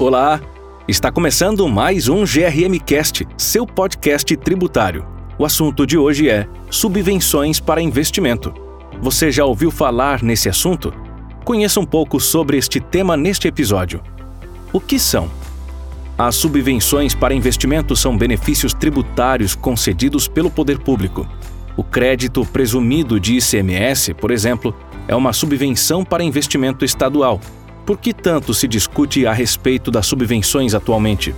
Olá! Está começando mais um GRM Cast, seu podcast tributário. O assunto de hoje é subvenções para investimento. Você já ouviu falar nesse assunto? Conheça um pouco sobre este tema neste episódio. O que são? As subvenções para investimento são benefícios tributários concedidos pelo poder público. O crédito presumido de ICMS, por exemplo, é uma subvenção para investimento estadual por que tanto se discute a respeito das subvenções atualmente?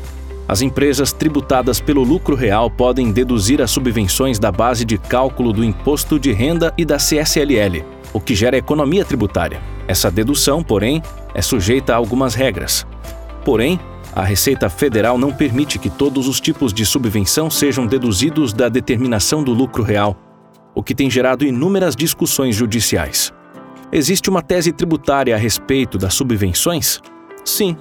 As empresas tributadas pelo lucro real podem deduzir as subvenções da base de cálculo do imposto de renda e da CSLL, o que gera economia tributária. Essa dedução, porém, é sujeita a algumas regras. Porém, a Receita Federal não permite que todos os tipos de subvenção sejam deduzidos da determinação do lucro real, o que tem gerado inúmeras discussões judiciais. Existe uma tese tributária a respeito das subvenções? Sim.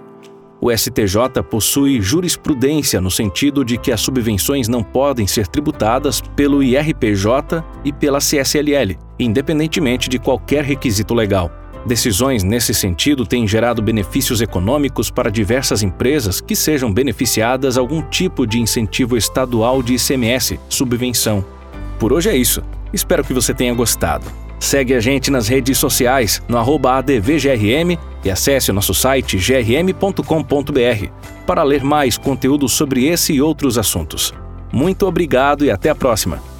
O STJ possui jurisprudência no sentido de que as subvenções não podem ser tributadas pelo IRPJ e pela CSLL, independentemente de qualquer requisito legal. Decisões nesse sentido têm gerado benefícios econômicos para diversas empresas que sejam beneficiadas algum tipo de incentivo estadual de ICMS, subvenção. Por hoje é isso. Espero que você tenha gostado. Segue a gente nas redes sociais no ADVGRM e acesse nosso site grm.com.br para ler mais conteúdo sobre esse e outros assuntos. Muito obrigado e até a próxima!